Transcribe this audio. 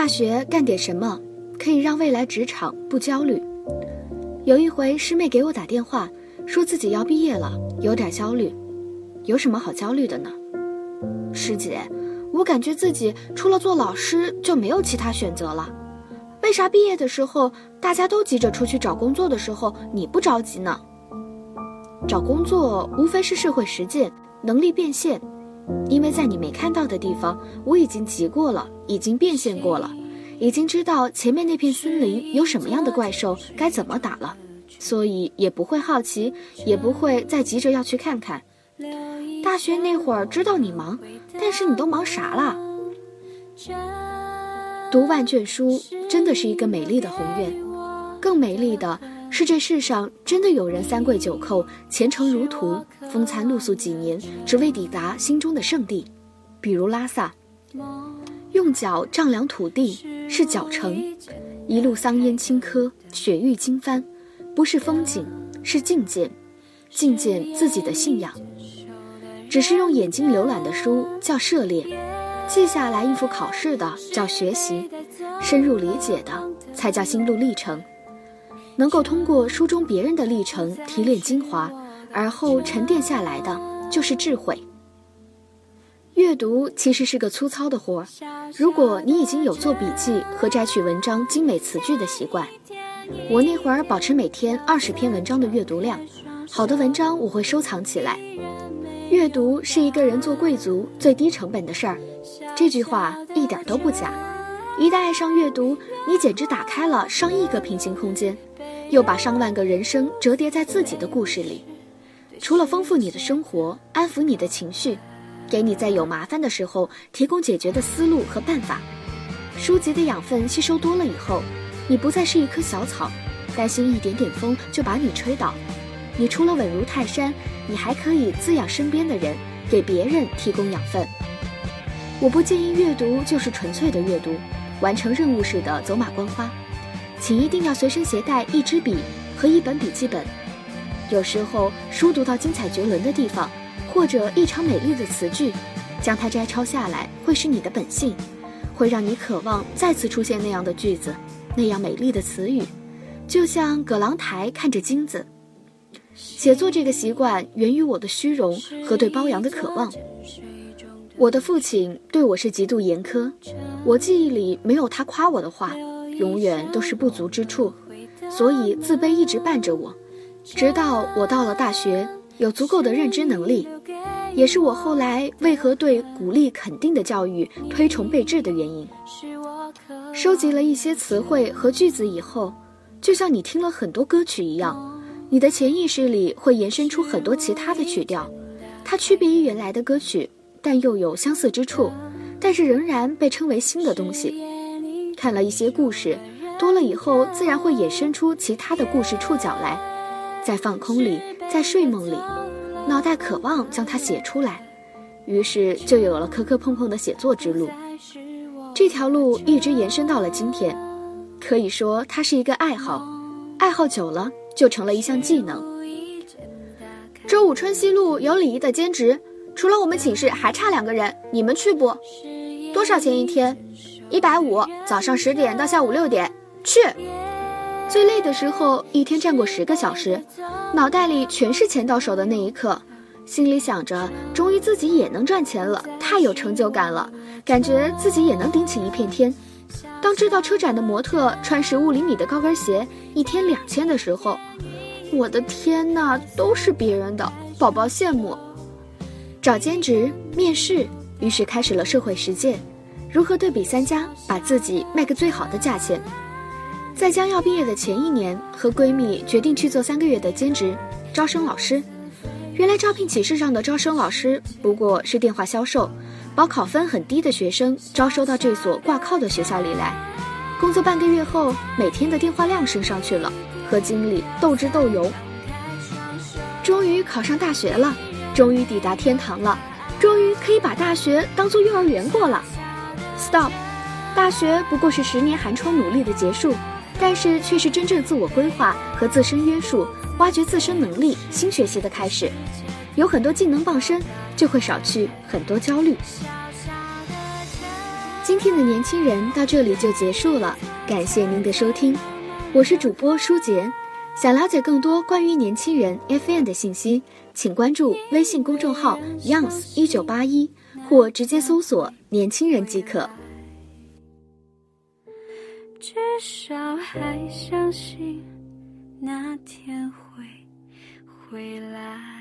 大学干点什么可以让未来职场不焦虑？有一回师妹给我打电话，说自己要毕业了，有点焦虑。有什么好焦虑的呢？师姐，我感觉自己除了做老师就没有其他选择了。为啥毕业的时候大家都急着出去找工作的时候你不着急呢？找工作无非是社会实践，能力变现。因为在你没看到的地方，我已经急过了，已经变现过了，已经知道前面那片森林有什么样的怪兽该怎么打了，所以也不会好奇，也不会再急着要去看看。大学那会儿知道你忙，但是你都忙啥了？读万卷书真的是一个美丽的宏愿，更美丽的。是这世上真的有人三跪九叩、虔诚如图、风餐露宿几年，只为抵达心中的圣地，比如拉萨。用脚丈量土地是脚程，一路桑烟青稞、雪域经幡，不是风景，是境界，境界自己的信仰。只是用眼睛浏览的书叫涉猎，记下来应付考试的叫学习，深入理解的才叫心路历程。能够通过书中别人的历程提炼精华，而后沉淀下来的就是智慧。阅读其实是个粗糙的活儿，如果你已经有做笔记和摘取文章精美词句的习惯，我那会儿保持每天二十篇文章的阅读量，好的文章我会收藏起来。阅读是一个人做贵族最低成本的事儿，这句话一点都不假。一旦爱上阅读，你简直打开了上亿个平行空间。又把上万个人生折叠在自己的故事里，除了丰富你的生活、安抚你的情绪，给你在有麻烦的时候提供解决的思路和办法。书籍的养分吸收多了以后，你不再是一棵小草，担心一点点风就把你吹倒。你除了稳如泰山，你还可以滋养身边的人，给别人提供养分。我不建议阅读就是纯粹的阅读，完成任务似的走马观花。请一定要随身携带一支笔和一本笔记本。有时候书读到精彩绝伦的地方，或者异常美丽的词句，将它摘抄下来，会是你的本性，会让你渴望再次出现那样的句子，那样美丽的词语，就像葛朗台看着金子。写作这个习惯源于我的虚荣和对褒扬的渴望。我的父亲对我是极度严苛，我记忆里没有他夸我的话。永远都是不足之处，所以自卑一直伴着我，直到我到了大学，有足够的认知能力，也是我后来为何对鼓励肯定的教育推崇备至的原因。收集了一些词汇和句子以后，就像你听了很多歌曲一样，你的潜意识里会延伸出很多其他的曲调，它区别于原来的歌曲，但又有相似之处，但是仍然被称为新的东西。看了一些故事，多了以后，自然会衍生出其他的故事触角来，在放空里，在睡梦里，脑袋渴望将它写出来，于是就有了磕磕碰碰的写作之路。这条路一直延伸到了今天，可以说它是一个爱好，爱好久了就成了一项技能。周五春熙路有礼仪的兼职，除了我们寝室还差两个人，你们去不？多少钱一天？一百五，早上十点到下午六点，去。最累的时候，一天站过十个小时，脑袋里全是钱到手的那一刻，心里想着，终于自己也能赚钱了，太有成就感了，感觉自己也能顶起一片天。当知道车展的模特穿十五厘米的高跟鞋一天两千的时候，我的天呐，都是别人的，宝宝羡慕。找兼职、面试，于是开始了社会实践。如何对比三家，把自己卖个最好的价钱？在将要毕业的前一年，和闺蜜决定去做三个月的兼职，招生老师。原来招聘启事上的招生老师不过是电话销售，把考分很低的学生招收到这所挂靠的学校里来。工作半个月后，每天的电话量升上去了，和经理斗智斗勇。终于考上大学了，终于抵达天堂了，终于可以把大学当做幼儿园过了。Stop，大学不过是十年寒窗努力的结束，但是却是真正自我规划和自身约束。挖掘自身能力，新学习的开始，有很多技能傍身，就会少去很多焦虑。今天的年轻人到这里就结束了，感谢您的收听，我是主播舒洁。想了解更多关于年轻人 FM 的信息，请关注微信公众号 youngs 一九八一，或直接搜索“年轻人”即可。至少还相信。那天会回来。